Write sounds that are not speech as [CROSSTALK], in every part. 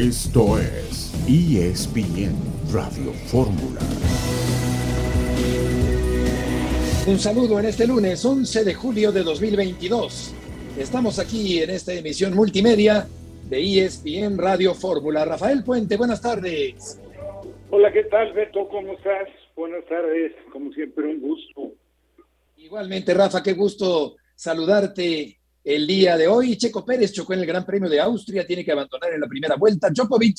Esto es ESPN Radio Fórmula. Un saludo en este lunes 11 de julio de 2022. Estamos aquí en esta emisión multimedia de ESPN Radio Fórmula. Rafael Puente, buenas tardes. Hola, ¿qué tal, Beto? ¿Cómo estás? Buenas tardes, como siempre, un gusto. Igualmente, Rafa, qué gusto saludarte el día de hoy. Checo Pérez chocó en el Gran Premio de Austria, tiene que abandonar en la primera vuelta. Djokovic,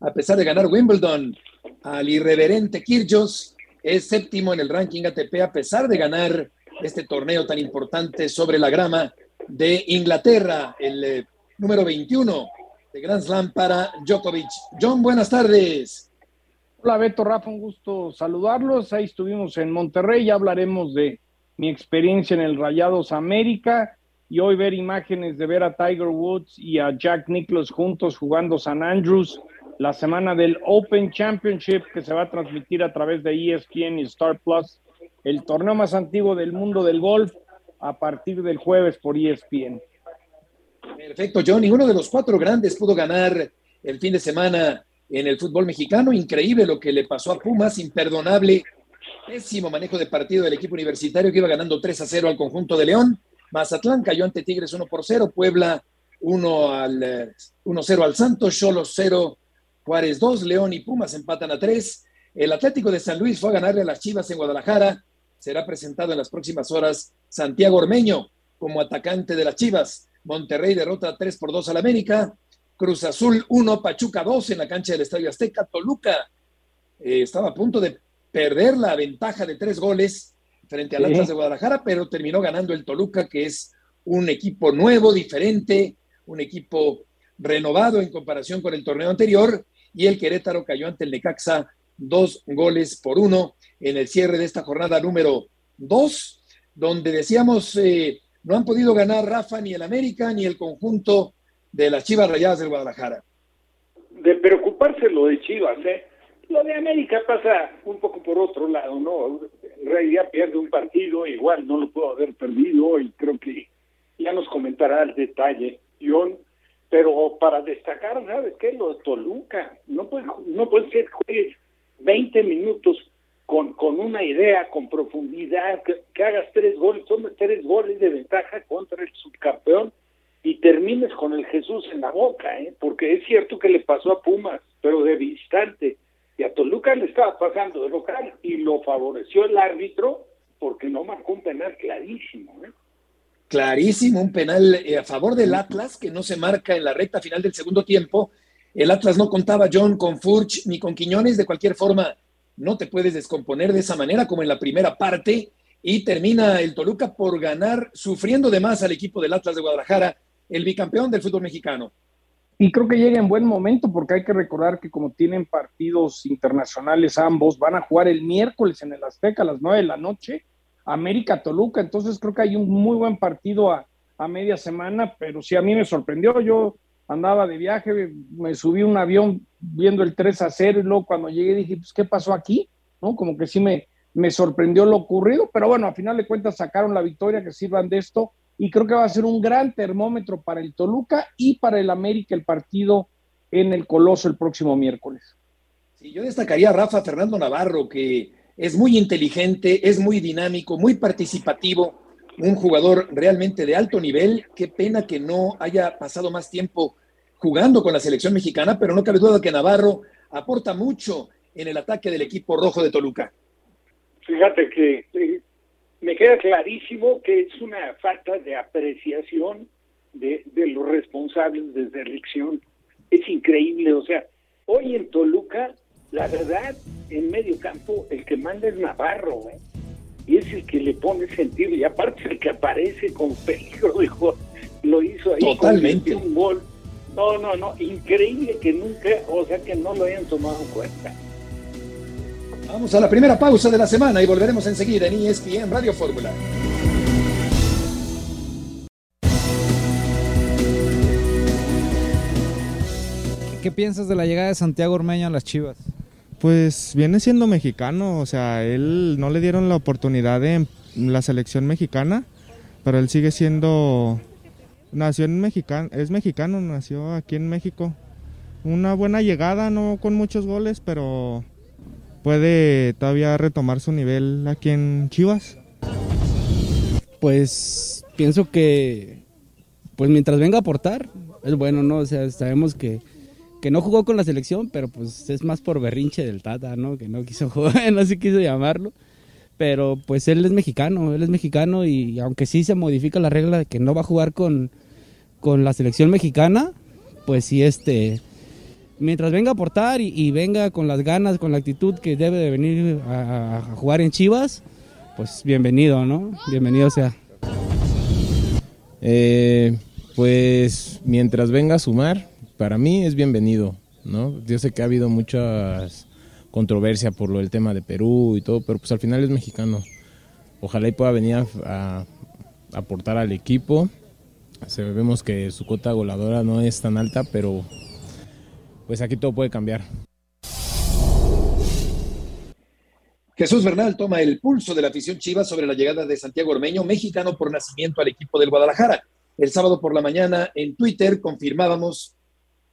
a pesar de ganar Wimbledon al irreverente Kyrgios, es séptimo en el ranking ATP a pesar de ganar este torneo tan importante sobre la grama de Inglaterra, el eh, número 21 de Grand Slam para Djokovic. John, buenas tardes. Hola Beto, Rafa, un gusto saludarlos. Ahí estuvimos en Monterrey, ya hablaremos de mi experiencia en el Rayados América y hoy ver imágenes de ver a Tiger Woods y a Jack Nicklaus juntos jugando San Andrews, la semana del Open Championship que se va a transmitir a través de ESPN y Star Plus, el torneo más antiguo del mundo del golf a partir del jueves por ESPN. Perfecto, John. Ninguno de los cuatro grandes pudo ganar el fin de semana en el fútbol mexicano. Increíble lo que le pasó a Pumas, imperdonable. Pésimo manejo de partido del equipo universitario que iba ganando 3 a 0 al conjunto de León Mazatlán cayó ante Tigres 1 por 0, Puebla 1 al 1-0 al Santos, Cholos 0, Juárez 2, León y Pumas empatan a 3. El Atlético de San Luis fue a ganarle a las Chivas en Guadalajara. Será presentado en las próximas horas Santiago Ormeño como atacante de las Chivas. Monterrey derrota 3 por 2 al América. Cruz Azul 1, Pachuca 2 en la cancha del Estadio Azteca. Toluca eh, estaba a punto de perder la ventaja de tres goles frente al Atlas de Guadalajara, pero terminó ganando el Toluca, que es un equipo nuevo, diferente, un equipo renovado en comparación con el torneo anterior, y el Querétaro cayó ante el Necaxa dos goles por uno en el cierre de esta jornada número dos, donde decíamos eh, no han podido ganar Rafa ni el América ni el conjunto de las Chivas Rayadas del Guadalajara. De preocuparse lo de Chivas, ¿eh? Lo de América pasa un poco por otro lado, ¿no? En realidad pierde un partido, igual no lo puedo haber perdido y creo que ya nos comentará el detalle, John. Pero para destacar, ¿sabes qué? Lo de Toluca. No puede, no puede ser juegues 20 minutos con, con una idea, con profundidad, que, que hagas tres goles, son tres goles de ventaja contra el subcampeón y termines con el Jesús en la boca, ¿eh? porque es cierto que le pasó a Pumas, pero de distante y a Toluca le estaba pasando de local y lo favoreció el árbitro porque no marcó un penal clarísimo. ¿eh? Clarísimo, un penal eh, a favor del Atlas que no se marca en la recta final del segundo tiempo. El Atlas no contaba John con Furch ni con Quiñones, de cualquier forma no te puedes descomponer de esa manera como en la primera parte y termina el Toluca por ganar sufriendo de más al equipo del Atlas de Guadalajara, el bicampeón del fútbol mexicano. Y creo que llega en buen momento porque hay que recordar que como tienen partidos internacionales ambos, van a jugar el miércoles en el Azteca a las 9 de la noche, América Toluca, entonces creo que hay un muy buen partido a, a media semana, pero sí a mí me sorprendió, yo andaba de viaje, me subí un avión viendo el 3 a 0 y luego cuando llegué dije, pues, ¿qué pasó aquí? ¿No? Como que sí me, me sorprendió lo ocurrido, pero bueno, a final de cuentas sacaron la victoria, que sirvan de esto y creo que va a ser un gran termómetro para el Toluca y para el América el partido en el Coloso el próximo miércoles. Sí, yo destacaría a Rafa Fernando Navarro, que es muy inteligente, es muy dinámico, muy participativo, un jugador realmente de alto nivel. Qué pena que no haya pasado más tiempo jugando con la selección mexicana, pero no cabe duda que Navarro aporta mucho en el ataque del equipo rojo de Toluca. Fíjate que eh, me queda clarísimo que es una falta de apreciación de, de los responsables de selección. Es increíble, o sea, hoy en Toluca, la verdad, en medio campo, el que manda es Navarro, ¿eh? y es el que le pone sentido, y aparte el que aparece con peligro, [LAUGHS] dijo, lo hizo ahí, Totalmente. un gol. No, no, no, increíble que nunca, o sea, que no lo hayan tomado en cuenta. Vamos a la primera pausa de la semana y volveremos enseguida en ESPN Radio Fórmula. ¿Qué piensas de la llegada de Santiago Ormeño a las Chivas? Pues viene siendo mexicano, o sea, él no le dieron la oportunidad en la selección mexicana, pero él sigue siendo nació en mexicano, es mexicano, nació aquí en México. una buena llegada, no con muchos goles, pero puede todavía retomar su nivel aquí en Chivas. Pues pienso que, pues mientras venga a aportar, es bueno, ¿no? O sea, sabemos que, que no jugó con la selección, pero pues es más por berrinche del Tata, ¿no? Que no quiso [LAUGHS] jugar, no se quiso llamarlo. Pero pues él es mexicano, él es mexicano y aunque sí se modifica la regla de que no va a jugar con, con la selección mexicana, pues sí, este, mientras venga a aportar y, venga con las ganas, con la actitud que debe de venir a, jugar en Chivas, pues bienvenido, ¿no? Bienvenido sea. Eh, pues mientras venga a sumar, para mí es bienvenido, ¿no? Yo sé que ha habido muchas controversia por lo del tema de Perú y todo, pero pues al final es mexicano. Ojalá y pueda venir a, aportar al equipo. Sabemos que su cuota goladora no es tan alta, pero pues aquí todo puede cambiar. Jesús Bernal toma el pulso de la afición chiva sobre la llegada de Santiago Ormeño, mexicano por nacimiento al equipo del Guadalajara. El sábado por la mañana en Twitter confirmábamos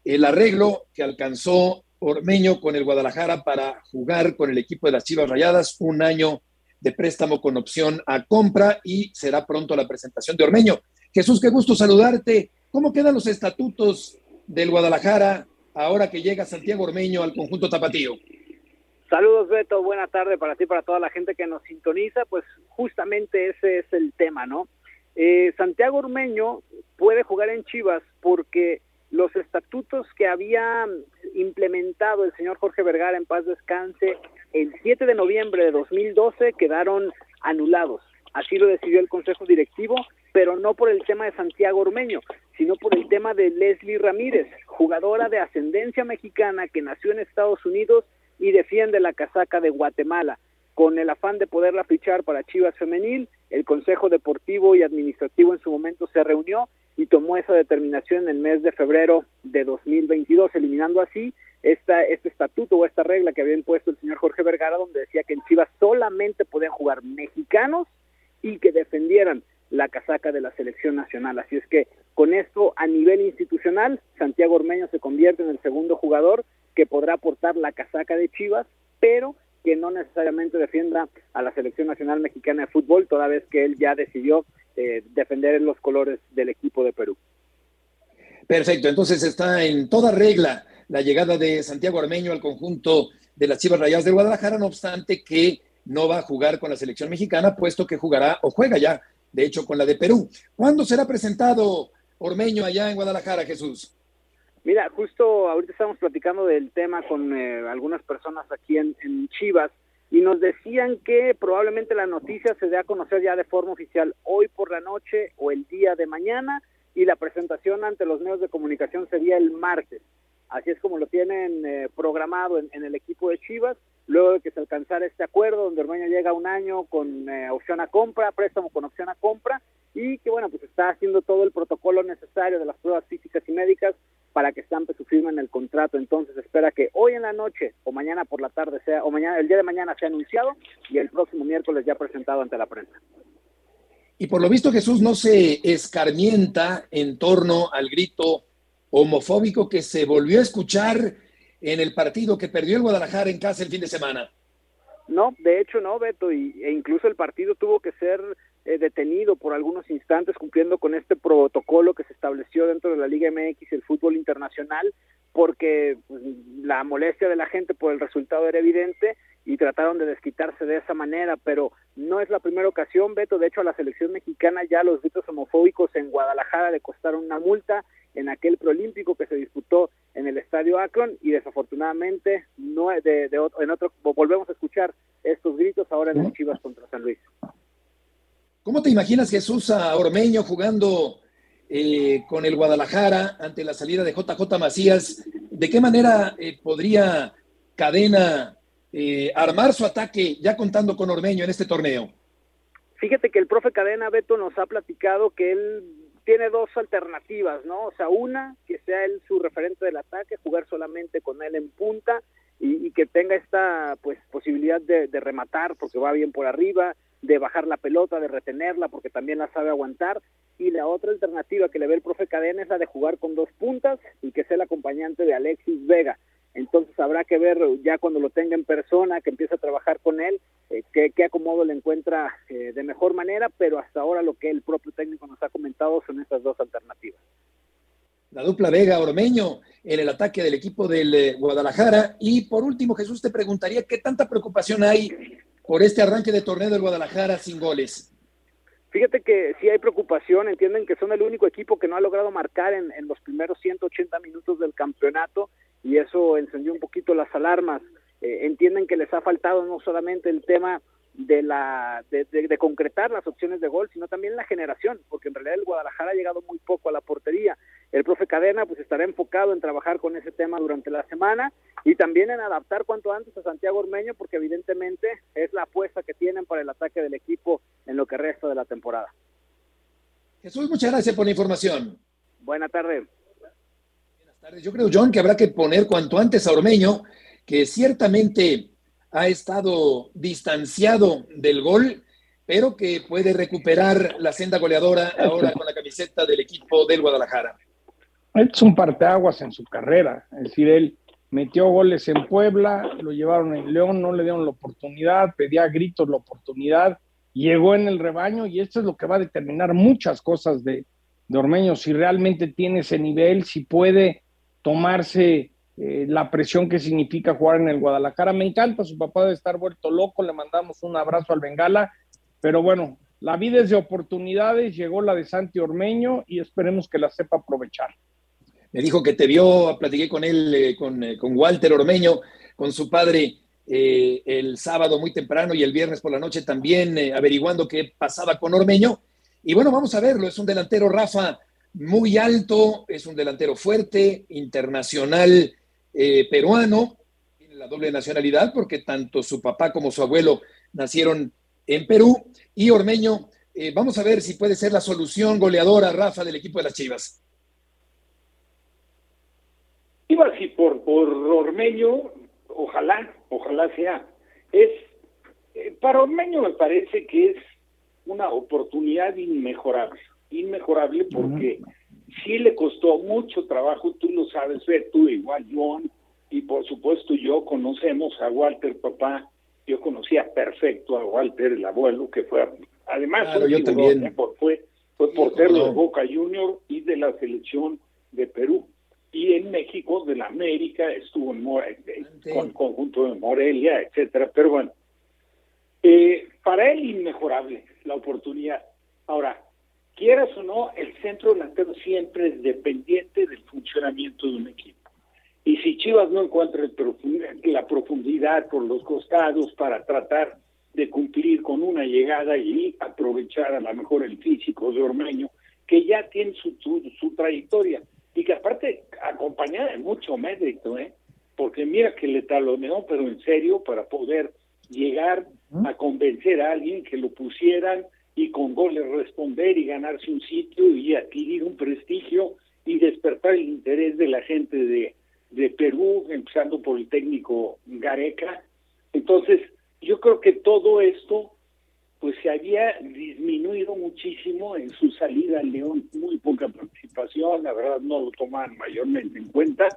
el arreglo que alcanzó Ormeño con el Guadalajara para jugar con el equipo de las Chivas Rayadas, un año de préstamo con opción a compra y será pronto la presentación de Ormeño. Jesús, qué gusto saludarte. ¿Cómo quedan los estatutos del Guadalajara ahora que llega Santiago Ormeño al conjunto tapatío? Saludos Beto, buena tarde para ti, para toda la gente que nos sintoniza. Pues justamente ese es el tema, ¿no? Eh, Santiago Ormeño puede jugar en Chivas porque los estatutos que había implementado el señor Jorge Vergara en paz descanse el 7 de noviembre de 2012 quedaron anulados. Así lo decidió el Consejo Directivo, pero no por el tema de Santiago Ormeño, sino por el tema de Leslie Ramírez, jugadora de ascendencia mexicana que nació en Estados Unidos y defiende la casaca de Guatemala. Con el afán de poderla fichar para Chivas Femenil, el Consejo Deportivo y Administrativo en su momento se reunió y tomó esa determinación en el mes de febrero de 2022, eliminando así esta, este estatuto o esta regla que había impuesto el señor Jorge Vergara, donde decía que en Chivas solamente podían jugar mexicanos y que defendieran la casaca de la selección nacional. Así es que con esto, a nivel institucional, Santiago Ormeño se convierte en el segundo jugador que podrá aportar la casaca de Chivas, pero que no necesariamente defienda a la selección nacional mexicana de fútbol, toda vez que él ya decidió eh, defender los colores del equipo de Perú. Perfecto, entonces está en toda regla la llegada de Santiago Armeño al conjunto de las Chivas Rayadas de Guadalajara, no obstante que no va a jugar con la selección mexicana, puesto que jugará o juega ya, de hecho, con la de Perú. ¿Cuándo será presentado Ormeño allá en Guadalajara, Jesús? Mira, justo ahorita estamos platicando del tema con eh, algunas personas aquí en Chivas y nos decían que probablemente la noticia se dé a conocer ya de forma oficial hoy por la noche o el día de mañana y la presentación ante los medios de comunicación sería el martes. Así es como lo tienen eh, programado en, el equipo de Chivas, luego de que se alcanzara este acuerdo donde Ormeño llega un año con eh, opción a compra, préstamo con opción a compra, y que bueno, pues está haciendo todo el protocolo necesario de las pruebas físicas y médicas para que estampe su firma el contrato. Entonces espera que hoy en la noche o mañana por la tarde sea, o mañana, el día de mañana sea anunciado y el próximo miércoles ya presentado ante la prensa. Y por lo visto Jesús no se escarmienta en torno al grito homofóbico que se volvió a escuchar en el partido que perdió el Guadalajara en casa el fin de semana. No, de hecho no, Beto, y, e incluso el partido tuvo que ser eh, detenido por algunos instantes cumpliendo con este protocolo que se estableció dentro de la Liga MX el fútbol internacional, porque pues, la molestia de la gente por el resultado era evidente y trataron de desquitarse de esa manera, pero no es la primera ocasión, Beto, de hecho a la selección mexicana ya los gritos homofóbicos en Guadalajara le costaron una multa en aquel proolímpico que se disputó en el Estadio Akron y desafortunadamente no de, en otro volvemos a escuchar estos gritos ahora en el Chivas contra San Luis. ¿Cómo te imaginas Jesús a Ormeño jugando eh, con el Guadalajara ante la salida de JJ Macías? ¿De qué manera eh, podría Cadena eh, armar su ataque ya contando con Ormeño en este torneo? Fíjate que el profe Cadena Beto nos ha platicado que él tiene dos alternativas, ¿no? O sea, una, que sea él su referente del ataque, jugar solamente con él en punta, y, que tenga esta pues posibilidad de, de rematar porque va bien por arriba, de bajar la pelota, de retenerla porque también la sabe aguantar y la otra alternativa que le ve el profe Cadena es la de jugar con dos puntas y que sea el acompañante de Alexis Vega. Entonces habrá que ver ya cuando lo tenga en persona, que empiece a trabajar con él, eh, qué, acomodo le encuentra eh, de mejor manera, pero hasta ahora lo que el propio técnico nos ha comentado son estas dos alternativas. La dupla Vega Ormeño en el ataque del equipo del eh, Guadalajara. Y por último, Jesús, te preguntaría qué tanta preocupación hay por este arranque de torneo del Guadalajara sin goles. Fíjate que sí hay preocupación, entienden que son el único equipo que no ha logrado marcar en, en los primeros 180 minutos del campeonato y eso encendió un poquito las alarmas. Eh, entienden que les ha faltado no solamente el tema de la de, de, concretar las opciones de gol, sino también la generación, porque en realidad el Guadalajara ha llegado muy poco a la portería. El profe Cadena pues estará enfocado en trabajar con ese tema durante la semana y también en adaptar cuanto antes a Santiago Ormeño, porque evidentemente es la apuesta que tienen para el ataque del equipo en lo que resta de la temporada. Jesús, muchas gracias por la información. Buena tarde. Buenas tardes. Yo creo, John, que habrá que poner cuanto antes a Ormeño, que ciertamente ha estado distanciado del gol, pero que puede recuperar la senda goleadora ahora con la camiseta del equipo del Guadalajara. Es un parteaguas en su carrera, es decir, él metió goles en Puebla, lo llevaron en León, no le dieron la oportunidad, pedía gritos la oportunidad, llegó en el rebaño y esto es lo que va a determinar muchas cosas de, de Ormeño, si realmente tiene ese nivel, si puede tomarse eh, la presión que significa jugar en el Guadalajara. Me encanta, su papá debe estar vuelto loco, le mandamos un abrazo al Bengala, pero bueno, la vida es de oportunidades, llegó la de Santi Ormeño y esperemos que la sepa aprovechar. Me dijo que te vio, platiqué con él, eh, con, eh, con, Walter Ormeño, con su padre el sábado muy temprano y el viernes por la noche también averiguando qué pasaba con Ormeño. Y bueno, vamos a verlo, es un delantero, Rafa, muy alto, es un delantero fuerte, internacional eh, peruano, tiene la doble nacionalidad porque tanto su papá como su abuelo nacieron en Perú. Y Ormeño, eh, vamos a ver si puede ser la solución goleadora, Rafa, del equipo de las Chivas. Iba así por, por Ormeño, ojalá, ojalá sea. Es, eh, para Ormeño me parece que es una oportunidad inmejorable, inmejorable porque sí le costó mucho trabajo, tú lo sabes, ver tú igual, John, y por supuesto yo conocemos a Walter, papá, yo conocía perfecto a Walter, el abuelo, que fue, además, yo también. fue, fue portero de Boca Junior y de la selección de Perú. Y en México, de la América, estuvo en con conjunto de Morelia, etcétera. Pero bueno, eh, para él inmejorable la oportunidad. Ahora, quieras o no, el centro delantero siempre es dependiente del funcionamiento de un equipo. Y si Chivas no encuentra la profundidad por los costados para tratar de cumplir con una llegada y aprovechar a lo mejor el físico de Ormeño, que ya tiene su, su, trayectoria y que aparte acompañada de mucho mérito, ¿eh? porque mira que le taloneó, pero en serio, para poder llegar a convencer a alguien que lo pusieran y con goles responder y ganarse un sitio y adquirir un prestigio y despertar el interés de la gente de, de Perú, empezando por el técnico Gareca. Entonces, yo creo que todo esto pues se había disminuido muchísimo en su salida al León, muy poca participación, la verdad no lo toman mayormente en cuenta,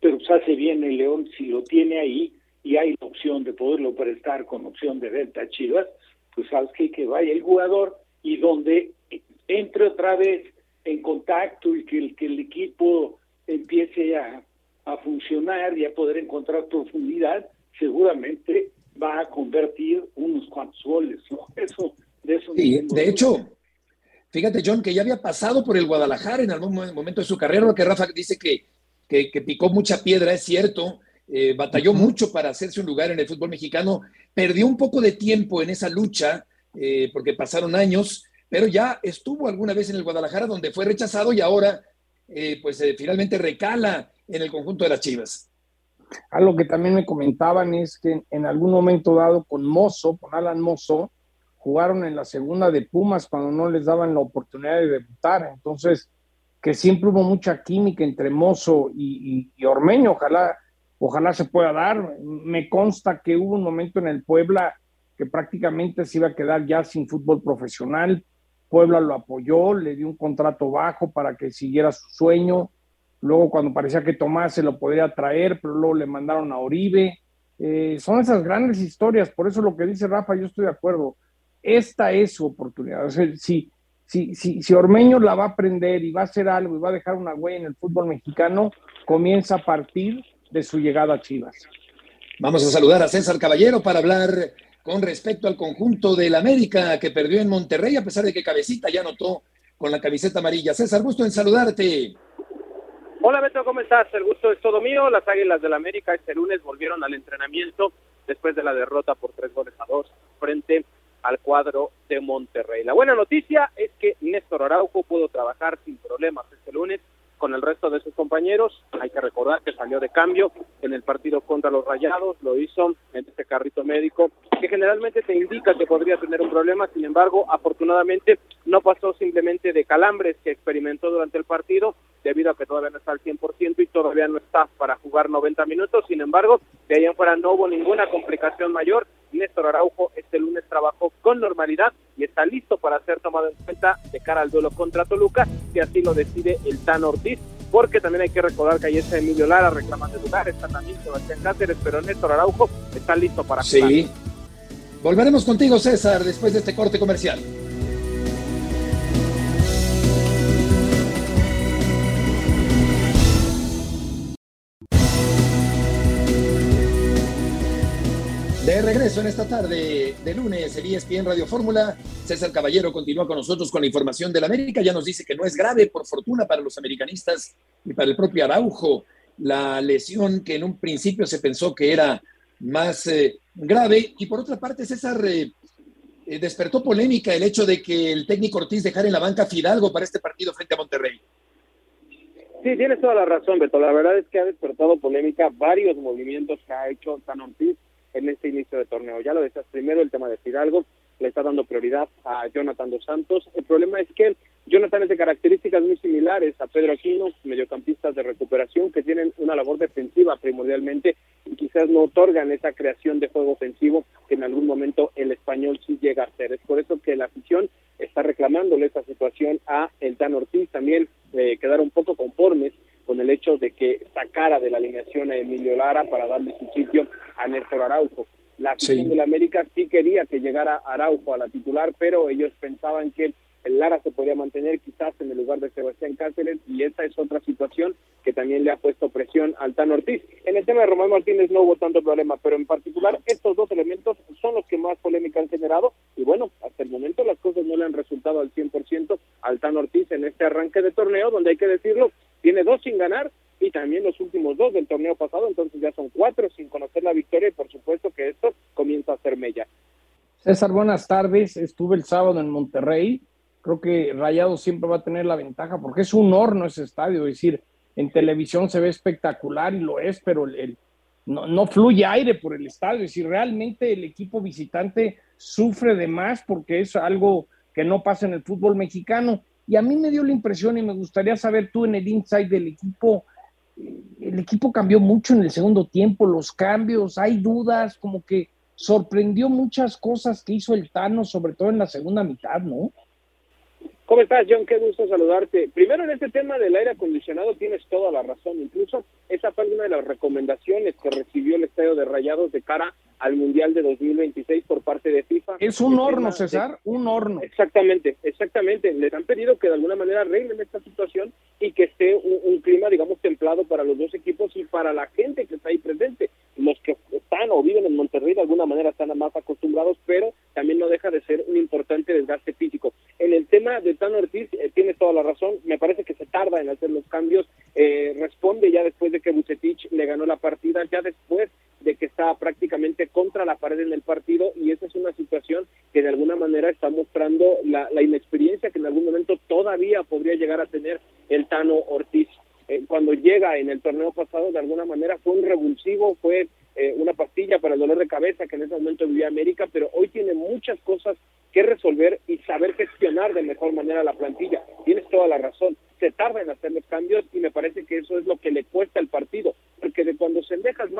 pero se hace bien el León si lo tiene ahí y hay la opción de poderlo prestar con opción de venta Chivas, pues sabes que, que vaya el jugador y donde entre otra vez en contacto y que el, que el equipo empiece a, a funcionar y a poder encontrar profundidad, seguramente va a convertir unos cuantos goles, ¿no? [LAUGHS] Eso, de eso. Sí, de hecho, fíjate, John, que ya había pasado por el Guadalajara en algún momento de su carrera, lo que Rafa dice que, que, que picó mucha piedra, es cierto, eh, batalló mucho para hacerse un lugar en el fútbol mexicano, perdió un poco de tiempo en esa lucha, eh, porque pasaron años, pero ya estuvo alguna vez en el Guadalajara donde fue rechazado y ahora eh, pues finalmente recala en el conjunto de las Chivas. Algo que también me comentaban es que en algún momento dado con Mozo, con Alan Mozo, jugaron en la segunda de Pumas cuando no les daban la oportunidad de debutar. Entonces, que siempre hubo mucha química entre Mozo y, y Ormeño. Ojalá ojalá se pueda dar. Me consta que hubo un momento en el Puebla que prácticamente se iba a quedar ya sin fútbol profesional. Puebla lo apoyó, le dio un contrato bajo para que siguiera su sueño. Luego, cuando parecía que Tomás se lo podría traer, pero luego le mandaron a Oribe. Eh, son esas grandes historias, por eso lo que dice Rafa, yo estoy de acuerdo. Esta es su oportunidad. Si, si, si, si Ormeño la va a aprender y va a hacer algo y va a dejar una huella en el fútbol mexicano, comienza a partir de su llegada a Chivas. Vamos a saludar a César Caballero para hablar con respecto al conjunto del América que perdió en Monterrey, a pesar de que Cabecita ya anotó con la camiseta amarilla. César, gusto en saludarte. Hola Beto, ¿cómo estás? El gusto es todo mío. Las Águilas del América este lunes volvieron al entrenamiento después de la derrota por tres goles a dos frente al cuadro de Monterrey. La buena noticia es que Néstor Araujo pudo trabajar sin problemas este lunes con el resto de sus compañeros. Hay que recordar que salió de cambio en el partido contra los Rayados, lo hizo en este carrito médico que generalmente te indica que podría tener un problema, sin embargo, afortunadamente no pasó simplemente de calambres que experimentó durante el partido, debido a que todavía no está al 100% y todavía no está para jugar 90 minutos, sin embargo, de ahí en fuera no hubo ninguna complicación mayor. Néstor Araujo este lunes trabajó con normalidad y está listo para ser tomado en cuenta de cara al duelo contra Toluca, si así lo decide el Tan Ortiz, porque también hay que recordar que ahí está Emilio Lara reclamando lugar, está también Sebastián Cáceres, pero Néstor Araujo está listo para jugar. Sí. Volveremos contigo, César, después de este corte comercial. De regreso en esta tarde de lunes en ESPN Radio Fórmula, César Caballero continúa con nosotros con la información del América. Ya nos dice que no es grave, por fortuna, para los americanistas y para el propio Araujo, la lesión que en un principio se pensó que era más eh, grave. Y por otra parte, César, eh, eh, despertó polémica el hecho de que el técnico Ortiz dejara en la banca Fidalgo para este partido frente a Monterrey. Sí, tienes toda la razón, Beto. La verdad es que ha despertado polémica varios movimientos que ha hecho San Ortiz en este inicio de torneo. Ya lo decías primero, el tema de Fidalgo, le está dando prioridad a Jonathan Dos Santos. El problema es que Jonathan es de características muy similares a Pedro Aquino, mediocampistas de recuperación que tienen una labor defensiva primordialmente quizás no otorgan esa creación de juego ofensivo que en algún momento el español sí llega a hacer. Es por eso que la afición está reclamándole esa situación a el Dan Ortiz. También eh, quedaron un poco conformes con el hecho de que sacara de la alineación a Emilio Lara para darle su sitio a Néstor Araujo. La afición de la América sí quería que llegara Araujo a la titular, pero ellos pensaban que el Lara se podía mantener quizás en el lugar de Sebastián Cáceres y esa es otra situación que también le ha puesto presión al Tan Ortiz. En el tema de Román Martínez no hubo tanto problema, pero en particular estos dos elementos son los que más polémica han generado y bueno, hasta el momento las cosas no le han resultado al 100% al Tan Ortiz en este arranque de torneo donde hay que decirlo, tiene dos sin ganar y también los últimos dos del torneo pasado, entonces ya son cuatro sin conocer la victoria y por supuesto que esto comienza a ser mella. César, buenas tardes. Estuve el sábado en Monterrey. Creo que Rayado siempre va a tener la ventaja porque es un horno ese estadio. Es decir, en televisión se ve espectacular y lo es, pero el, no, no, fluye aire por el estadio. Es decir, realmente el equipo visitante sufre de más porque es algo que no pasa en el fútbol mexicano. Y a mí me dio la impresión y me gustaría saber tú en el inside del equipo, el equipo cambió mucho en el segundo tiempo, los cambios, hay dudas, como que sorprendió muchas cosas que hizo el Tano, sobre todo en la segunda mitad, ¿no? ¿Cómo estás, John? Qué gusto saludarte. Primero, en este tema del aire acondicionado tienes toda la razón. Incluso esa fue una de las recomendaciones que recibió el Estadio de Rayados de cara al Mundial de 2026 por parte de FIFA. Es un horno, César, un horno. Exactamente, exactamente. Les han pedido que de alguna manera arreglen esta situación y que esté un, un clima, digamos, templado para los dos equipos y para la gente que está ahí presente. Los que están o viven en Monterrey de alguna manera están más acostumbrados, pero también no deja de ser un importante desgaste físico. En el tema de Tano Ortiz, eh, tienes toda la razón, me parece que se tarda en hacer los cambios, eh, responde ya después de que Bucetich le ganó la partida, ya después de que está prácticamente contra la pared en el partido y esa es una situación que de alguna manera está mostrando la, la inexperiencia que en algún momento todavía podría llegar a tener el Tano Ortiz. Eh, cuando llega en el torneo pasado, de alguna manera fue un revulsivo, fue eh, una pastilla para el dolor de cabeza que en ese momento vivía América, pero hoy tiene muchas cosas que resolver y saber gestionar de mejor manera la plantilla. Tienes toda la razón. Se tarda en hacer los cambios y me parece que eso es lo que le cuesta al partido, porque de cuando Sendejas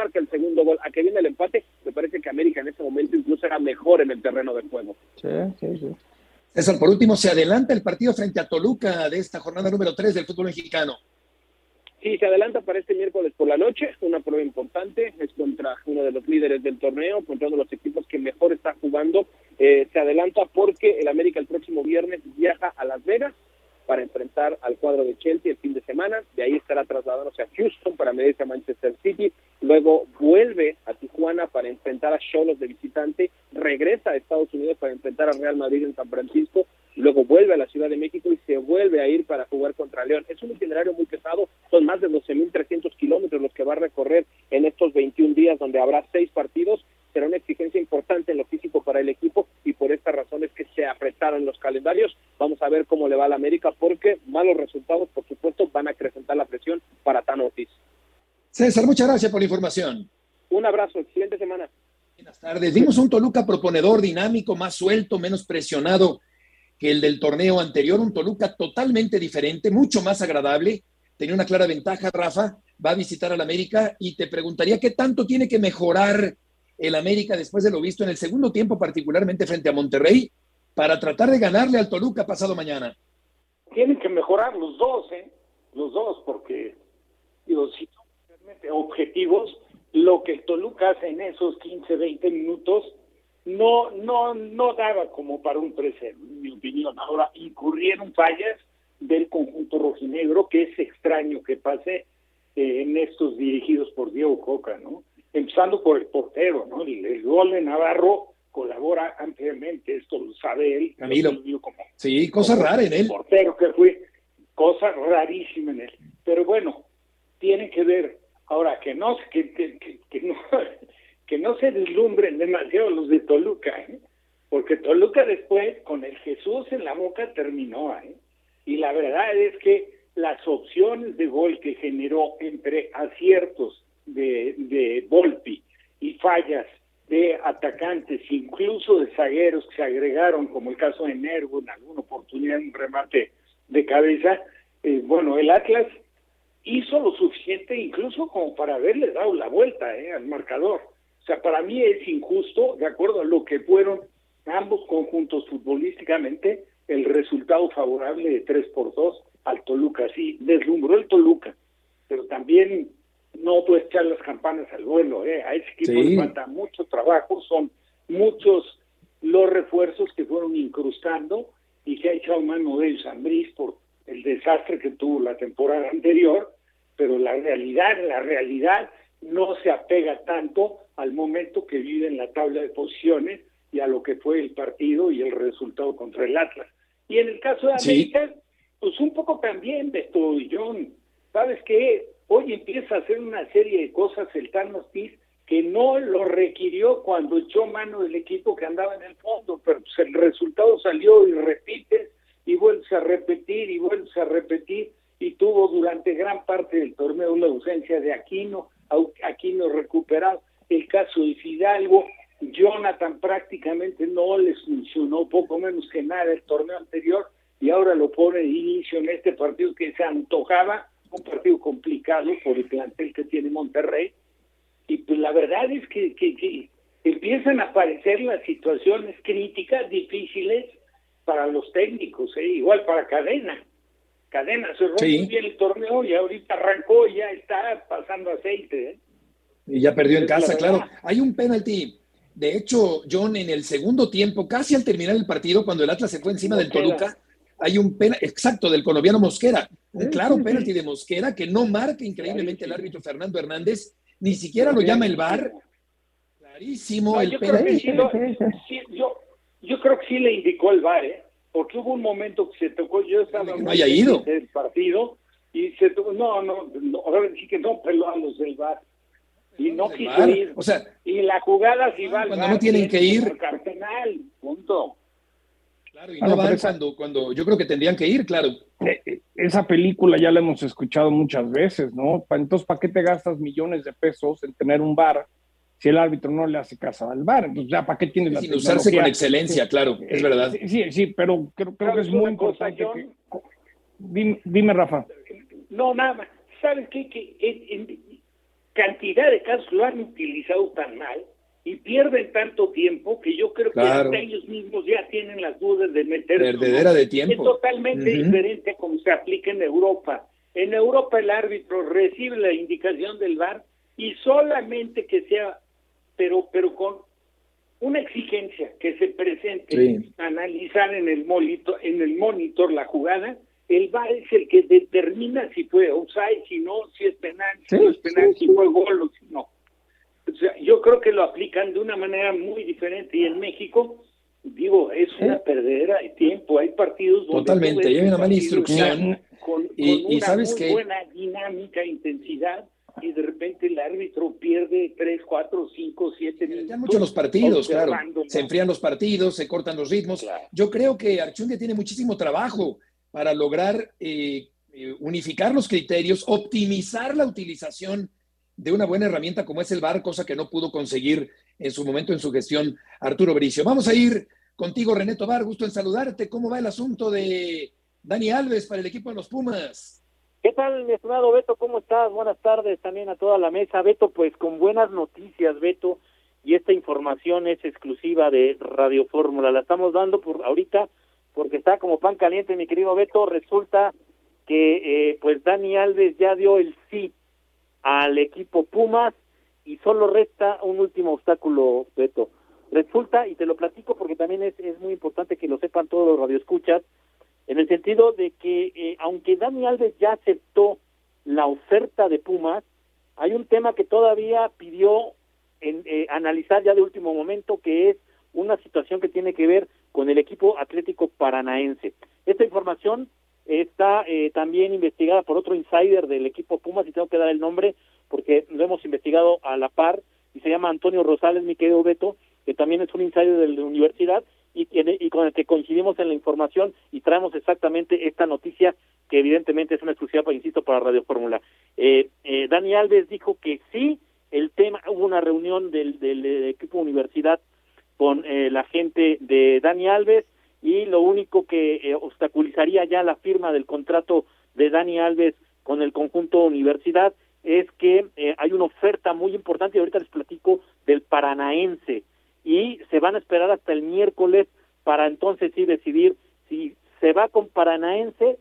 que viene el empate, me parece que América en ese momento incluso era mejor en el terreno de juego. Sí, sí, sí. César, por último, se adelanta el partido frente a Toluca de esta jornada número 3 del fútbol mexicano. Sí, se adelanta para este miércoles por la noche, una prueba importante, es contra uno de los líderes del torneo, contra uno de los equipos que mejor está jugando. Eh, se adelanta porque el América el próximo viernes viaja a Las Vegas para enfrentar al cuadro de Chelsea el fin de semana. De ahí estará trasladándose a Houston para medirse a Manchester City. Luego vuelve a Tijuana para enfrentar a Cholos de visitante. Regresa a Estados Unidos para enfrentar a Real Madrid en San Francisco. Luego vuelve a la Ciudad de México y se vuelve a ir para jugar contra León. Es un itinerario muy pesado. Son más de 12.300 kilómetros los que va a recorrer en estos 21 días donde habrá seis partidos será una exigencia importante en lo físico para el equipo y por esta razón es que se apretaron los calendarios. Vamos a ver cómo le va a la América porque malos resultados, por supuesto, van a acrecentar la presión para Ortiz. César, muchas gracias por la información. Un abrazo, excelente semana. Buenas tardes. Vimos un Toluca proponedor, dinámico, más suelto, menos presionado que el del torneo anterior. Un Toluca totalmente diferente, mucho más agradable. Tenía una clara ventaja, Rafa. Va a visitar al América y te preguntaría qué tanto tiene que mejorar el América después de lo visto en el segundo tiempo, particularmente frente a Monterrey, para tratar de ganarle al Toluca pasado mañana? Tienen que mejorar los dos, ¿eh? Los dos, porque, digo, si son objetivos, lo que el Toluca hace en esos 15, 20 minutos no, no, no daba como para un 3 en mi opinión. Ahora, incurrieron fallas del conjunto rojinegro, que es extraño que pase eh, en estos dirigidos por Diego Coca, ¿no? empezando por el portero, ¿no? El, gol de Navarro colabora ampliamente, esto lo sabe él. Camilo. Como, sí, cosa rara en él. Portero que fue, cosa rarísima en él. Pero bueno, tiene que ver, ahora que no, que, que, que, no, que no se deslumbren demasiado los de Toluca, ¿eh? porque Toluca después, con el Jesús en la boca, terminó, ¿eh? Y la verdad es que las opciones de gol que generó entre aciertos de, de Volpi y fallas de atacantes, incluso de zagueros que se agregaron, como el caso de Nervo, en alguna oportunidad, un remate de cabeza, eh, bueno, el Atlas hizo lo suficiente incluso como para haberle dado la vuelta eh, al marcador. Sea, para mí es injusto, de acuerdo a lo que fueron ambos conjuntos futbolísticamente, el resultado favorable de 3 por 2 al Toluca. Sí, deslumbró el Toluca, pero también no puede echar las campanas al vuelo, ¿eh? a ese equipo le falta mucho trabajo, son muchos los refuerzos que fueron incrustando y que ha echado mano de Sambris por el desastre que tuvo la temporada anterior, pero la realidad, la realidad no se apega tanto al momento que vive en la tabla de posiciones y a lo que fue el partido y el resultado contra el Atlas. Y en el caso de América, pues un poco también de esto, John, ¿sabes qué? hoy empieza a hacer una serie de cosas el Tano Ortiz que no lo requirió cuando echó mano del equipo que andaba en el fondo, pero pues el resultado salió y repite y vuelve a repetir y vuelve a repetir y tuvo durante gran parte del torneo la ausencia de Aquino, Aquino recuperado, el caso de Fidalgo, Jonathan prácticamente no les funcionó poco menos que nada el torneo anterior y ahora lo pone de inicio en este partido que se antojaba un partido complicado por el plantel que tiene Monterrey. Y pues la verdad es que, que, empiezan a aparecer las situaciones críticas, difíciles para los técnicos, ¿eh? igual para Cadena. Cadena cerró muy bien el torneo y ahorita arrancó y ya está pasando aceite. ¿eh? Y ya perdió en casa, claro. Hay un penalti. De hecho, John, en el segundo tiempo, casi al terminar el partido, cuando el Atlas se fue encima del Toluca, hay un penalti, exacto, del colombiano Mosquera. Un claro penalti de Mosquera que no marca increíblemente el árbitro Fernando Hernández, ni siquiera lo llama el VAR. Clarísimo el penalti. yo, creo que sí le indicó el VAR, ¿eh? Porque hubo un momento que se tocó, yo estaba no haya ido. el partido y se tocó, no, no, no, ahora sí que no peló a los del VAR. Y no quiso ir. O sea, y la jugada si va al Cuando no tienen que ir. Cardenal, punto. Claro, y no van cuando, cuando yo creo que tendrían que ir, claro. Eh, eh, esa película ya la hemos escuchado muchas veces, ¿no? Entonces, ¿para qué te gastas millones de pesos en tener un bar si el árbitro no le hace caso al bar? Entonces, ¿ya para qué tienes la Sin usarse con excelencia, claro, es verdad. Sí, sí, pero creo, creo que es muy importante. Dime, Rafa. No, nada. ¿Sabes qué? Que cantidad de casos lo han utilizado tan mal y pierden tanto tiempo que yo creo que ellos mismos ya tienen las dudas de meter Perdedera de tiempo. es totalmente diferente a como se aplica en Europa. En Europa el árbitro recibe la indicación del VAR y solamente que sea, pero, pero con una exigencia que se presente, Sí. analizar en el monitor, en el monitor la jugada, el VAR es el que determina si fue offside, si no, si es penal, si Sí, no es penal, sí, si fue gol o si no. O sea, yo creo que lo aplican de una manera muy diferente y en México, digo, es una perdedera de tiempo. Hay partidos donde Totalmente, hay una un mala instrucción. con, con Y- y una ¿sabes muy qué? buena dinámica, intensidad y de repente el árbitro pierde 3, 4, 5, 7 minutos. Ya mucho los partidos, claro. Se enfrían los partidos, se cortan los ritmos. Yo creo que Archundia tiene muchísimo trabajo para lograr eh, eh, unificar los criterios, optimizar la utilización de una buena herramienta como es el VAR, cosa que no pudo conseguir en su momento en su gestión Arturo Bricio. Vamos a ir contigo, René Tobar, gusto en saludarte. ¿Cómo va el asunto de Dani Alves para el equipo de los Pumas? ¿Qué tal, mi estimado Beto? ¿Cómo estás? Buenas tardes también a toda la mesa. Beto, pues con buenas noticias, Beto, y esta información es exclusiva de Radio Fórmula. La estamos dando por ahorita porque está como pan caliente, mi querido Beto. Resulta que eh, pues Dani Alves ya dio el sí al equipo Pumas y solo resta un último obstáculo, Beto. Resulta, y te lo platico porque también es, es muy importante que lo sepan todos los radioescuchas, en el sentido de que eh, aunque Dani Alves ya aceptó la oferta de Pumas, hay un tema que todavía pidió en, eh, analizar ya de último momento, que es una situación que tiene que ver con el equipo Atlético Paranaense. Esta información está eh, también investigada por otro insider del equipo Pumas, y tengo que dar el nombre porque lo hemos investigado a la par, y se llama Antonio Rosales, mi querido Beto, que también es un insider de la universidad, y, y con el que coincidimos en la información y traemos exactamente esta noticia que evidentemente es una exclusiva, para, insisto, para Radio Fórmula. Eh, eh, Dani Alves dijo que sí, el tema, hubo una reunión del, del, equipo universidad con eh, la gente de Dani Alves y lo único que eh, obstaculizaría ya la firma del contrato de Dani Alves con el conjunto universidad es que eh, hay una oferta muy importante y ahorita les platico del paranaense y se van a esperar hasta el miércoles para entonces sí decidir si se va con paranaense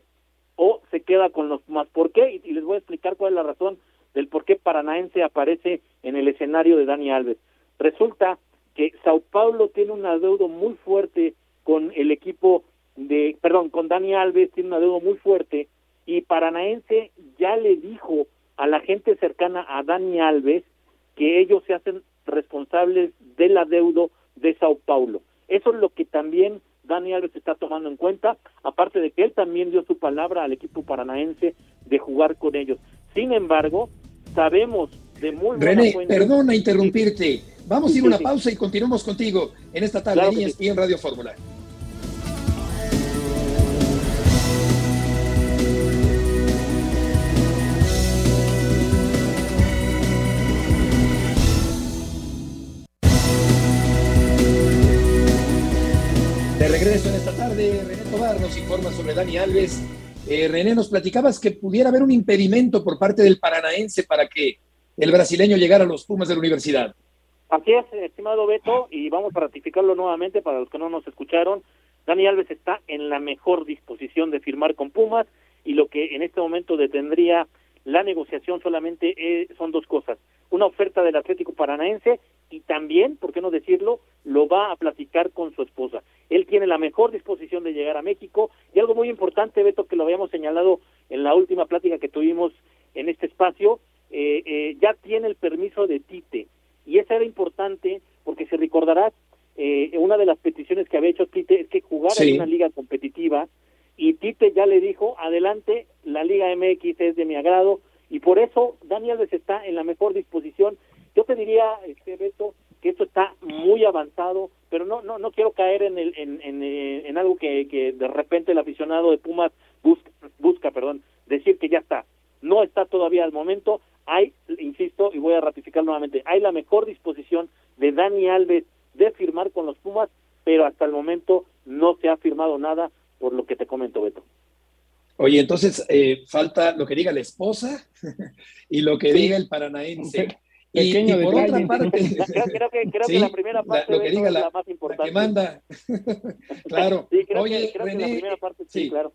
o se queda con los más. ¿Por qué? Y, les voy a explicar cuál es la razón del por qué Paranaense aparece en el escenario de Dani Alves. Resulta que Sao Paulo tiene un adeudo muy fuerte con el equipo de, perdón, con Dani Alves, tiene un adeudo muy fuerte y Paranaense ya le dijo a la gente cercana a Dani Alves que ellos se hacen responsables del adeudo de Sao Paulo. Eso es lo que también Dani Alves está tomando en cuenta, aparte de que él también dio su palabra al equipo paranaense de jugar con ellos. Sin embargo, sabemos de muy buena René, perdona interrumpirte. Vamos a ir Sí, a una sí. pausa y continuamos contigo en esta tarde Claro en ESPN en Radio Fórmula. Nos informa sobre Dani Alves. Eh, René, nos platicabas que pudiera haber un impedimento por parte del paranaense para que el brasileño llegara a los Pumas de la universidad. Así es, estimado Beto, y vamos a ratificarlo nuevamente para los que no nos escucharon. Dani Alves está en la mejor disposición de firmar con Pumas y lo que en este momento detendría la negociación solamente eh, son dos cosas. Una oferta del Atlético Paranaense y también, ¿por qué no decirlo?, lo va a platicar con su esposa. Él tiene la mejor disposición de llegar a México y algo muy importante, Beto, que lo habíamos señalado en la última plática que tuvimos en este espacio, eh, eh, ya tiene el permiso de Tite y eso era importante porque si recordarás, eh, una de las peticiones que había hecho Tite es que jugara Sí. en una liga competitiva y Tite ya le dijo, adelante, la Liga MX es de mi agrado y por eso Dani Alves está en la mejor disposición. Yo te diría, este Beto, que esto está muy avanzado, pero no no no quiero caer en el en, en, eh, en algo que, que de repente el aficionado de Pumas busca, busca, perdón, decir que ya está. No está todavía al momento. Hay, insisto, y voy a ratificar nuevamente, hay la mejor disposición de Dani Alves de firmar con los Pumas, pero hasta el momento no se ha firmado nada por lo que te comento, Beto. Oye, entonces eh, falta lo que diga la esposa [LAUGHS] y lo que diga el paranaense. [LAUGHS] Y, y por otra parte, [LAUGHS] [LAUGHS] creo, que, creo que la primera parte lo que diga es la, la más importante. la que manda. [LAUGHS] claro. Sí, creo, Oye, que, creo que René, la primera parte, sí, sí. claro.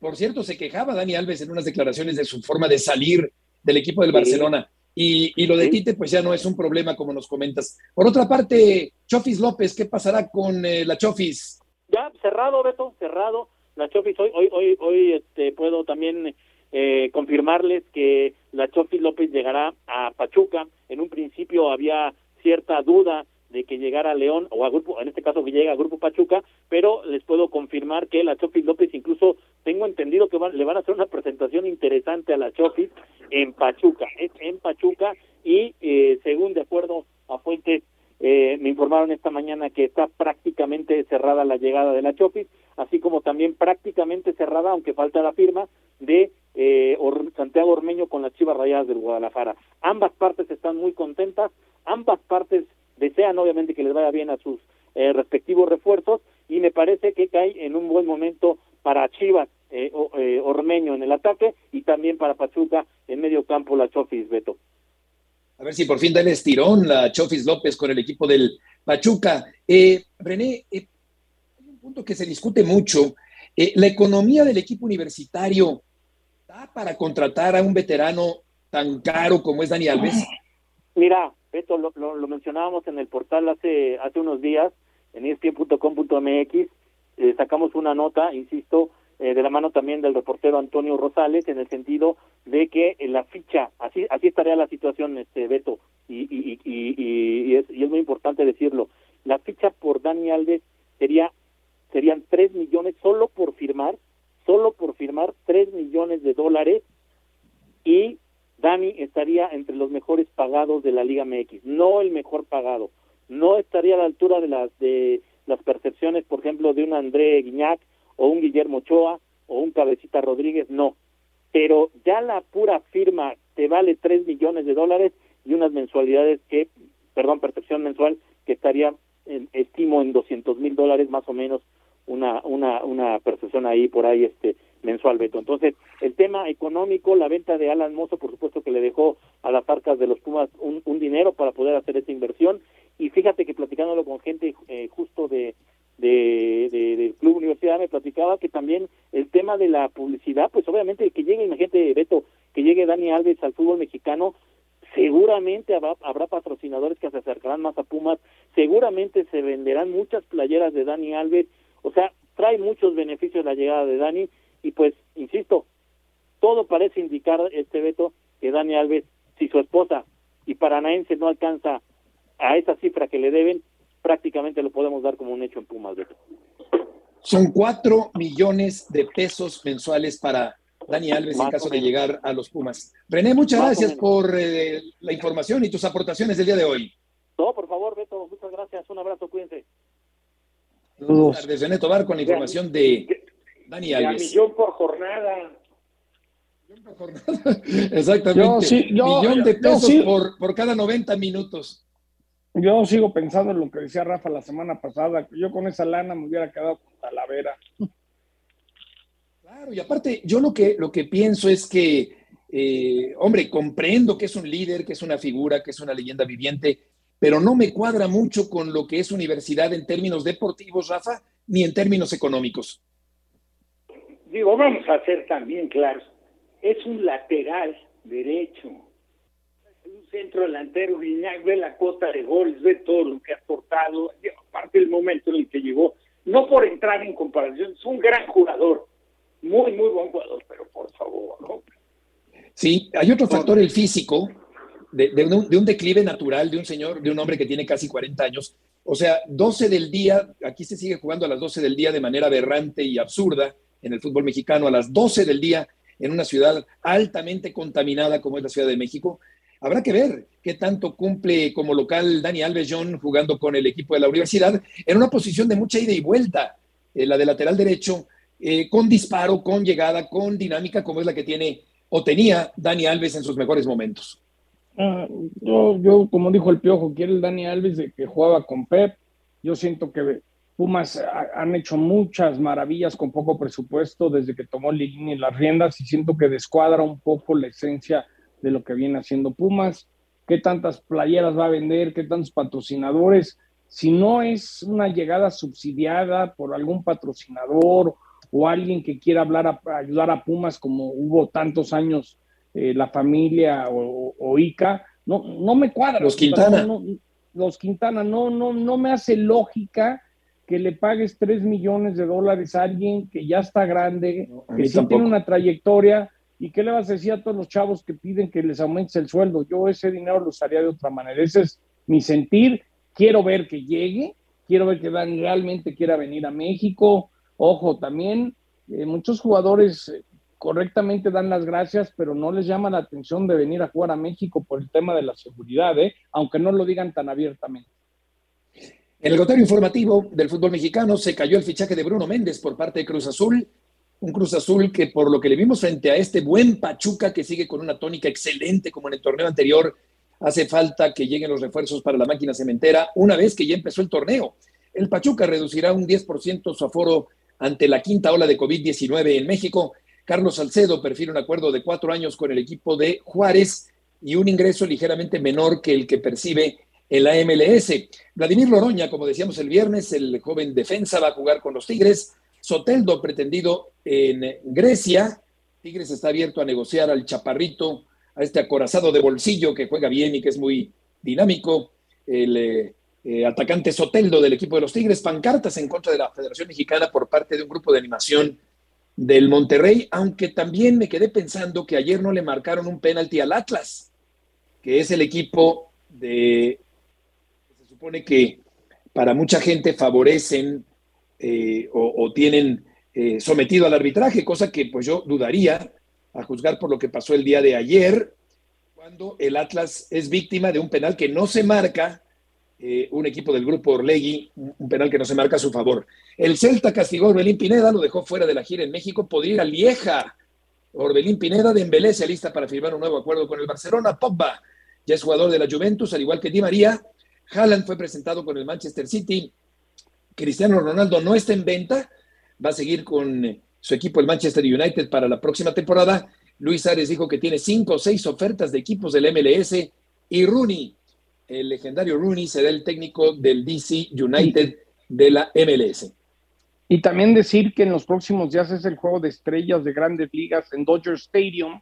Por cierto, se quejaba Dani Alves en unas declaraciones de su forma de salir del equipo del Sí. Barcelona. Y, y lo de. Tite, pues ya no es un problema, como nos comentas. Por otra parte, Chofis López, ¿qué pasará con eh, la Chofis? Ya, cerrado, Beto, cerrado. La Chofis, hoy, hoy, hoy, hoy este, puedo también eh, confirmarles que la Chofis López llegará a Pachuca. En un principio había cierta duda de que llegara a León o a Grupo, en este caso que llega a Grupo Pachuca, pero les puedo confirmar que la Chofis López incluso tengo entendido que van- le van a hacer una presentación interesante a la Chofis en Pachuca, es en Pachuca y eh, según de acuerdo a fuentes eh, me informaron esta mañana que está prácticamente cerrada la llegada de la Chofis, así como también prácticamente cerrada, aunque falta la firma, de eh, Or- Santiago Ormeño con las Chivas Rayadas del Guadalajara. Ambas partes están muy contentas, ambas partes desean obviamente que les vaya bien a sus eh, respectivos refuerzos y me parece que cae en un buen momento para Chivas eh, eh, Ormeño en el ataque y también para Pachuca en medio campo la Chofis, Beto. A ver si por fin da el estirón la Chofis López con el equipo del Pachuca. Eh, René, eh, hay un punto que se discute mucho. Eh, la economía del equipo universitario da para contratar a un veterano tan caro como es Dani Alves. Mira, Beto, lo, lo, mencionábamos en el portal hace hace unos días, en espn.com.mx, eh, sacamos una nota, insisto, eh, de la mano también del reportero Antonio Rosales, en el sentido de que en la ficha, así así estaría la situación, este Beto, y, y, y, y, es, y es muy importante decirlo, la ficha por Dani Alves sería serían tres millones solo por firmar, solo por firmar tres millones de dólares y Dani estaría entre los mejores pagados de la Liga MX, no el mejor pagado, no estaría a la altura de las de las percepciones, por ejemplo, de un André Guiñac o un Guillermo Ochoa o un Cabecita Rodríguez, no. Pero ya la pura firma te vale 3 millones de dólares y unas mensualidades que, perdón, percepción mensual que estaría, en- estimo, en 200 mil dólares más o menos una, una, una percepción ahí por ahí este mensual, Beto. Entonces, el tema económico, la venta de Alan Mozo, por supuesto que le dejó a las arcas de los Pumas un, un dinero para poder hacer esta inversión. Y fíjate que platicándolo con gente eh, justo de, de, de- del Club Universidad me platicaba que también el tema de la publicidad, pues obviamente que llegue, imagínate, Beto, que llegue Dani Alves al fútbol mexicano, seguramente habrá, habrá patrocinadores que se acercarán más a Pumas, seguramente se venderán muchas playeras de Dani Alves, o sea, trae muchos beneficios la llegada de Dani y pues, insisto, todo parece indicar, este Beto, que Dani Alves, si su esposa y Paranaense no alcanza a esa cifra que le deben, prácticamente lo podemos dar como un hecho en Pumas, Beto. Son cuatro millones de pesos mensuales para Dani Alves en Más caso de llegar a los Pumas. René, muchas Más gracias por eh, la información y tus aportaciones del día de hoy. No, por favor, Beto, muchas gracias, un abrazo, cuídense. Buenas tardes, René Tobar con la información de Dani Y a Alves. millón por jornada. [LAUGHS] Exactamente. Yo sí, yo- Millón de yo pesos sí. por, por cada 90 minutos. Yo sigo pensando en lo que decía Rafa la semana pasada, que yo con esa lana me hubiera quedado con Talavera. Claro, y aparte, yo lo que, lo que pienso es que, eh, hombre, comprendo que es un líder, que es una figura, que es una leyenda viviente, pero no me cuadra mucho con lo que es universidad en términos deportivos, Rafa, ni en términos económicos. Digo, vamos a ser también claros. Es un lateral derecho. Centro delantero, Guiñac, ve la cuota de goles, ve todo lo que ha aportado, aparte del momento en el que llegó. No por entrar en comparación, es un gran jugador. Muy, muy buen jugador, pero por favor, ¿no? Sí, hay otro factor, el físico, de, de un, de un declive natural de un señor, de un hombre que tiene casi 40 años. O sea, 12 del día, aquí se sigue jugando a las 12 del día de manera aberrante y absurda en el fútbol mexicano, a las 12 del día en una ciudad altamente contaminada como es la Ciudad de México. Habrá que ver qué tanto cumple como local Dani Alves John jugando con el equipo de la universidad en una posición de mucha ida y vuelta, eh, la de lateral derecho, eh, con disparo, con llegada, con dinámica como es la que tiene o tenía Dani Alves en sus mejores momentos. Ah, yo, yo, como dijo el Piojo, quiere el Dani Alves de que jugaba con Pep. Yo siento que Pumas han hecho muchas maravillas con poco presupuesto desde que tomó Ligini las riendas y siento que descuadra un poco la esencia de lo que viene haciendo Pumas. ¿Qué tantas playeras va a vender? ¿Qué tantos patrocinadores? Si no es una llegada subsidiada por algún patrocinador o alguien que quiera hablar a, ayudar a Pumas como hubo tantos años eh, la familia o, ICA, no, no me cuadra. Los Quintana. los Quintana, no, no, no me hace lógica que le pagues 3 millones de dólares a alguien que ya está grande, que sí tiene una trayectoria, y qué le vas a decir a todos los chavos que piden que les aumentes el sueldo. Yo ese dinero lo usaría de otra manera. Ese es mi sentir. Quiero ver que llegue, quiero ver que Dan realmente quiera venir a México. Ojo, también eh, muchos jugadores eh, correctamente dan las gracias, pero no les llama la atención de venir a jugar a México por el tema de la seguridad, ¿eh? aunque no lo digan tan abiertamente. En el gotero informativo del fútbol mexicano se cayó el fichaje de Bruno Méndez por parte de Cruz Azul. Un Cruz Azul que por lo que le vimos frente a este buen Pachuca que sigue con una tónica excelente como en el torneo anterior, hace falta que lleguen los refuerzos para la máquina cementera una vez que ya empezó el torneo. El Pachuca reducirá un 10% su aforo ante la quinta ola de COVID-19 en México. Carlos Salcedo prefiere un acuerdo de cuatro años con el equipo de Juárez y un ingreso ligeramente menor que el que percibe en la MLS. Vladimir Loroña, como decíamos el viernes, el joven defensa va a jugar con los Tigres. Soteldo pretendido en Grecia. Tigres está abierto a negociar al chaparrito, a este acorazado de bolsillo que juega bien y que es muy dinámico. El eh, eh, atacante Soteldo del equipo de los Tigres. Pancartas en contra de la Federación Mexicana por parte de un grupo de animación del Monterrey, aunque también me quedé pensando que ayer no le marcaron un penalti al Atlas, que es el equipo de supone que para mucha gente favorecen eh, o, tienen eh, sometido al arbitraje, cosa que pues yo dudaría a juzgar por lo que pasó el día de ayer, cuando el Atlas es víctima de un penal que no se marca, eh, un equipo del grupo Orlegui, un penal que no se marca a su favor. El Celta castigó a Orbelín Pineda, lo dejó fuera de la gira en México, podría ir a Lieja. Orbelín Pineda de Embelé se lista para firmar un nuevo acuerdo con el Barcelona. Pogba ya es jugador de la Juventus, al igual que Di María. Haaland fue presentado con el Manchester City. Cristiano Ronaldo no está en venta, va a seguir con su equipo, el Manchester United, para la próxima temporada. Luis Ares dijo que tiene cinco o seis ofertas de equipos del MLS y Rooney, el legendario Rooney, será el técnico del DC United de la MLS. Y también decir que en los próximos días es el juego de estrellas de grandes ligas en Dodger Stadium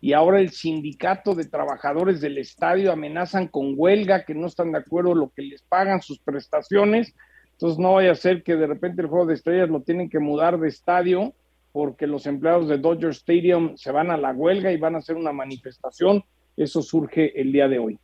y ahora el sindicato de trabajadores del estadio amenazan con huelga, que no están de acuerdo lo que les pagan sus prestaciones. Entonces no vaya a ser que de repente el juego de estrellas lo tienen que mudar de estadio porque los empleados de Dodger Stadium se van a la huelga y van a hacer una manifestación. Eso surge el día de hoy.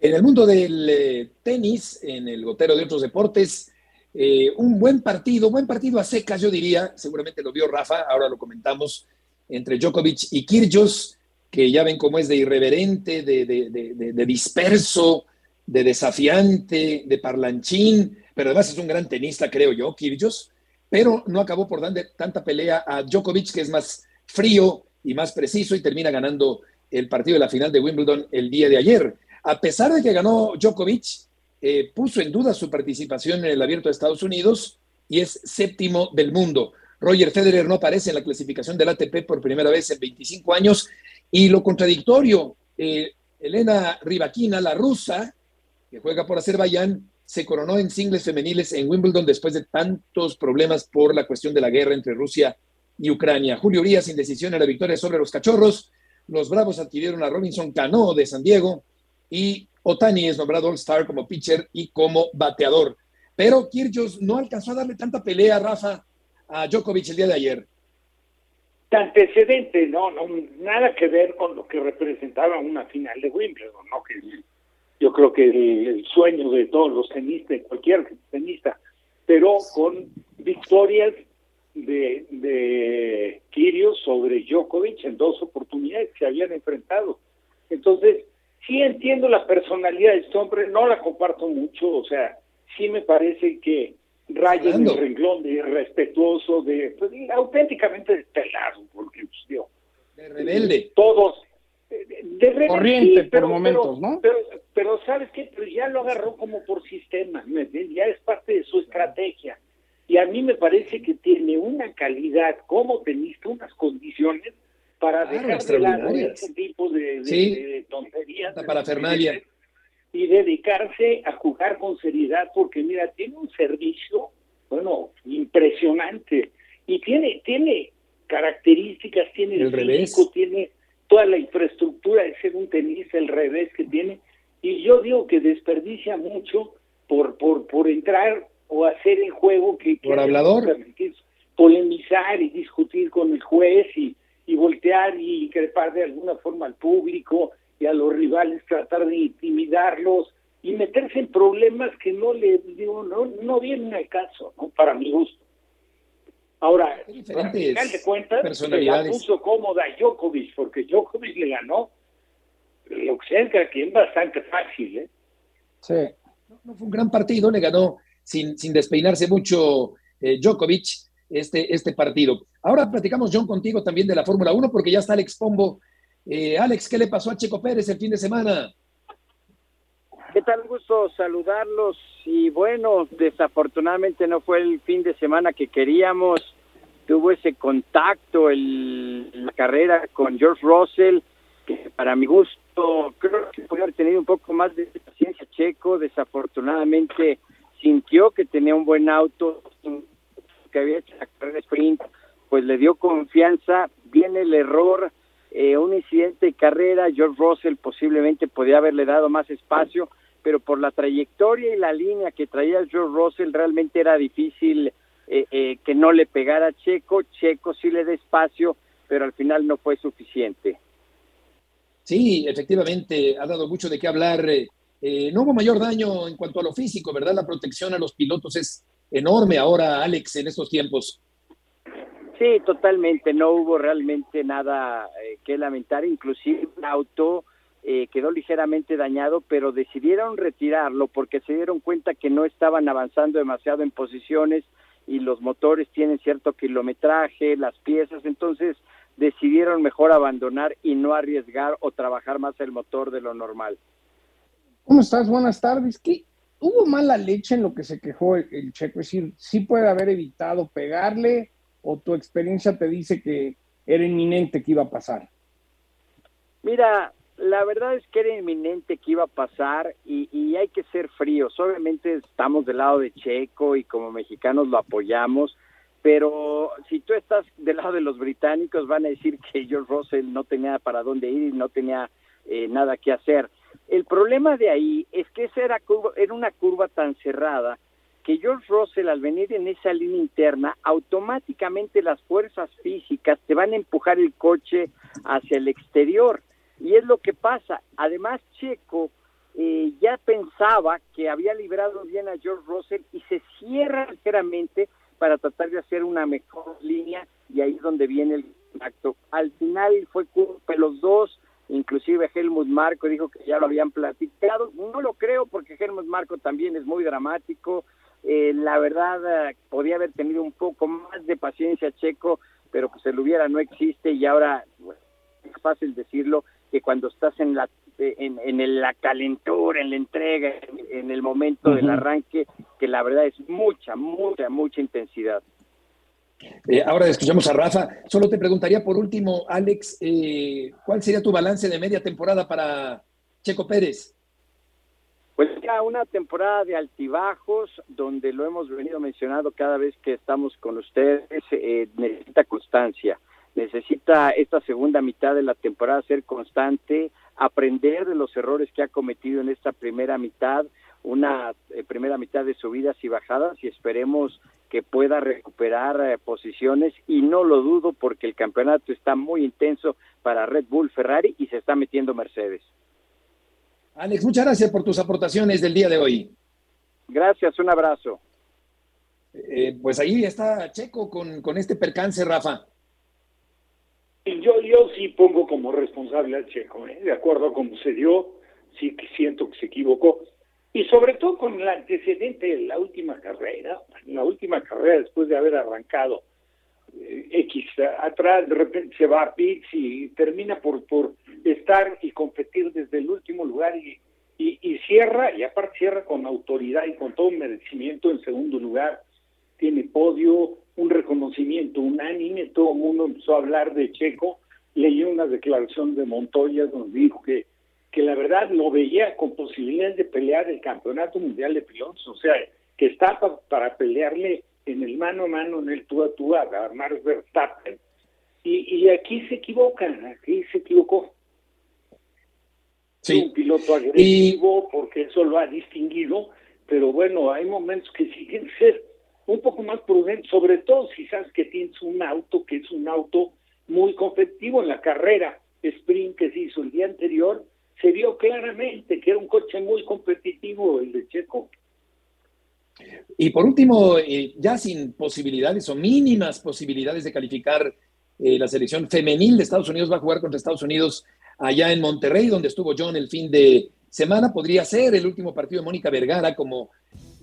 En el mundo del eh, tenis, en el gotero de otros deportes, eh, un buen partido, buen partido a secas, yo diría, seguramente lo vio Rafa, ahora lo comentamos, entre Djokovic y Kyrgios, que ya ven cómo es de irreverente, de, disperso, de desafiante, de parlanchín, pero además es un gran tenista, creo yo, Kyrgios, pero no acabó por darle tanta pelea a Djokovic, que es más frío y más preciso y termina ganando el partido de la final de Wimbledon el día de ayer. A pesar de que ganó Djokovic, eh, puso en duda su participación en el Abierto de Estados Unidos y es séptimo del mundo. Roger Federer no aparece en la clasificación del ATP por primera vez en 25 años. Y lo contradictorio, eh, Elena Rivaquina, la rusa, que juega por Azerbaiyán, se coronó en singles femeniles en Wimbledon después de tantos problemas por la cuestión de la guerra entre Rusia y Ucrania. Julio Urias, indecisión en la victoria sobre los cachorros. Los Bravos adquirieron a Robinson Cano de San Diego y Otani es nombrado All-Star como pitcher y como bateador. Pero Kirchhoff no alcanzó a darle tanta pelea, Rafa, a Djokovic el día de ayer? Antecedente, no, no, nada que ver con lo que representaba una final de Wimbledon, ¿no? Que yo creo que el, sueño de todos los tenistas, cualquier tenista, pero con victorias de, de Kyrgios sobre Djokovic en dos oportunidades que se habían enfrentado. Entonces, sí entiendo la personalidad de este hombre, no la comparto mucho, o sea, sí me parece que raya en el renglón de irrespetuoso, de pues, auténticamente destelado, porque pues, de rebelde. Todos. De, Corriente por momentos, ¿no? Pero, pero ¿sabes qué? Pero ya lo agarró como por sistema, ya es parte de su estrategia. Y a mí me parece que tiene una calidad como tenista, unas condiciones para dejar de lado ese tipo de, tonterías. Para Fernalia. Y dedicarse a jugar con seriedad, porque mira, tiene un servicio, bueno, impresionante. Y tiene, tiene características, tiene el, físico, tiene toda la infraestructura de ser un tenista, el revés que tiene. Y yo digo que desperdicia mucho por, por, por entrar o hacer el juego que... Por hablador. polemizar y discutir con el juez y, y voltear y increpar de alguna forma al público y a los rivales, tratar de intimidarlos y meterse en problemas que no le digo no no vienen al caso, ¿no? Para mi gusto. Ahora, al final de cuentas, se la puso cómoda Djokovic, porque Djokovic le ganó lo que sea que es bastante fácil, ¿eh? Sí. No, fue un gran partido, le ganó sin, sin despeinarse mucho eh, Djokovic este, este partido. Ahora platicamos, John, contigo también de la Fórmula 1, porque ya está Alex Pombo. Eh, Alex, ¿qué le pasó a Checo Pérez el fin de semana? ¿Qué tal? Gusto saludarlos. Y bueno, desafortunadamente no fue el fin de semana que queríamos. Tuvo ese contacto en la carrera con George Russell, que para mi gusto creo que podría haber tenido un poco más de paciencia Checo. Desafortunadamente sintió que tenía un buen auto, que había hecho la carrera sprint, pues le dio confianza, viene el error, eh, un incidente de carrera, George Russell posiblemente podía haberle dado más espacio, pero por la trayectoria y la línea que traía George Russell realmente era difícil eh, eh, que no le pegara a Checo, Checo sí le da espacio, pero al final no fue suficiente. Sí, efectivamente, ha dado mucho de qué hablar. no hubo mayor daño en cuanto a lo físico, ¿verdad? La protección a los pilotos es enorme ahora, Alex, en estos tiempos. Sí, totalmente, no hubo realmente nada eh, que lamentar, inclusive el auto eh, quedó ligeramente dañado, pero decidieron retirarlo porque se dieron cuenta que no estaban avanzando demasiado en posiciones y los motores tienen cierto kilometraje, las piezas, entonces decidieron mejor abandonar y no arriesgar o trabajar más el motor de lo normal. ¿Cómo estás? Buenas tardes. ¿Qué, hubo mala leche en lo que se quejó el, checo, es decir, sí puede haber evitado pegarle o tu experiencia te dice que era inminente que iba a pasar. Mira, la verdad es que era inminente que iba a pasar y, y, hay que ser fríos. Obviamente estamos del lado de Checo y como mexicanos lo apoyamos, pero si tú estás del lado de los británicos van a decir que George Russell no tenía para dónde ir y no tenía eh, nada que hacer. El problema de ahí es que esa era, era una curva tan cerrada que George Russell al venir en esa línea interna, automáticamente las fuerzas físicas te van a empujar el coche hacia el exterior. Y es lo que pasa. Además, Checo eh, ya pensaba que había librado bien a George Russell y se cierra ligeramente para tratar de hacer una mejor línea y ahí es donde viene el acto. Al final fue culpa de los dos, inclusive Helmut Marco dijo que ya lo habían platicado, no lo creo porque Helmut Marco también es muy dramático, eh, la verdad eh, podía haber tenido un poco más de paciencia Checo, pero pues el hubiera no existe y ahora es fácil decirlo que cuando estás en la en, en la calentura, en la entrega, en, el momento del arranque, que la verdad es mucha, mucha, mucha intensidad. Eh, ahora escuchamos a Rafa. Solo te preguntaría por último, Alex, ¿cuál sería tu balance de media temporada para Checo Pérez? Pues ya una temporada de altibajos, donde lo hemos venido mencionando cada vez que estamos con ustedes, eh, necesita constancia, necesita esta segunda mitad de la temporada ser constante, aprender de los errores que ha cometido en esta primera mitad, una eh, primera mitad de subidas y bajadas y esperemos que pueda recuperar eh, posiciones y no lo dudo porque el campeonato está muy intenso para Red Bull, Ferrari y se está metiendo Mercedes. Alex, muchas gracias por tus aportaciones del día de hoy. Gracias, un abrazo. Eh, pues ahí está Checo con, con este percance, Rafa. Yo, yo sí pongo como responsable al Checo, ¿eh? de acuerdo a cómo se dio, sí que siento que se equivocó. Y sobre todo con el antecedente de la última carrera, la última carrera después de haber arrancado eh, X atrás, de repente se va a Pix y termina por, por estar y competir desde el último lugar y, y, cierra, y aparte cierra con autoridad y con todo merecimiento en segundo lugar. Tiene podio, un reconocimiento unánime, todo el mundo empezó a hablar de Checo. Leí una declaración de Montoya donde dijo que, que la verdad lo veía con posibilidades de pelear el campeonato mundial de pilotos, o sea, que está para pelearle en el mano a mano, en el tú a tú a Max Verstappen. Y, y aquí se equivocan, aquí se equivocó. Sí. Un piloto agresivo, porque eso lo ha distinguido, pero bueno, hay momentos que siguen ser un poco más prudentes, sobre todo si sabes que tienes un auto que es un auto muy competitivo en la carrera sprint que se hizo el día anterior, se vio claramente que era un coche muy competitivo el de Checo. Y por último, eh, ya sin posibilidades o mínimas posibilidades de calificar eh, la selección femenil de Estados Unidos va a jugar contra Estados Unidos allá en Monterrey, donde estuvo John el fin de semana. Podría ser el último partido de Mónica Vergara como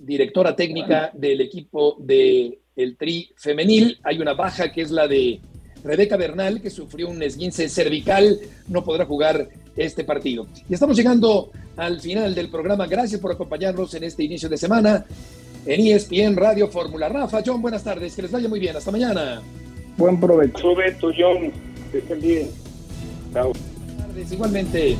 directora técnica del equipo del el Tri femenil. Hay una baja que es la de Rebeca Bernal, que sufrió un esguince cervical, no podrá jugar este partido. Y estamos llegando al final del programa. Gracias por acompañarnos en este inicio de semana en ESPN Radio Fórmula. Rafa, John, buenas tardes. Que les vaya muy bien. Hasta mañana. Buen provecho. Provecho, John. Que estén bien. Chao. Buenas tardes, igualmente.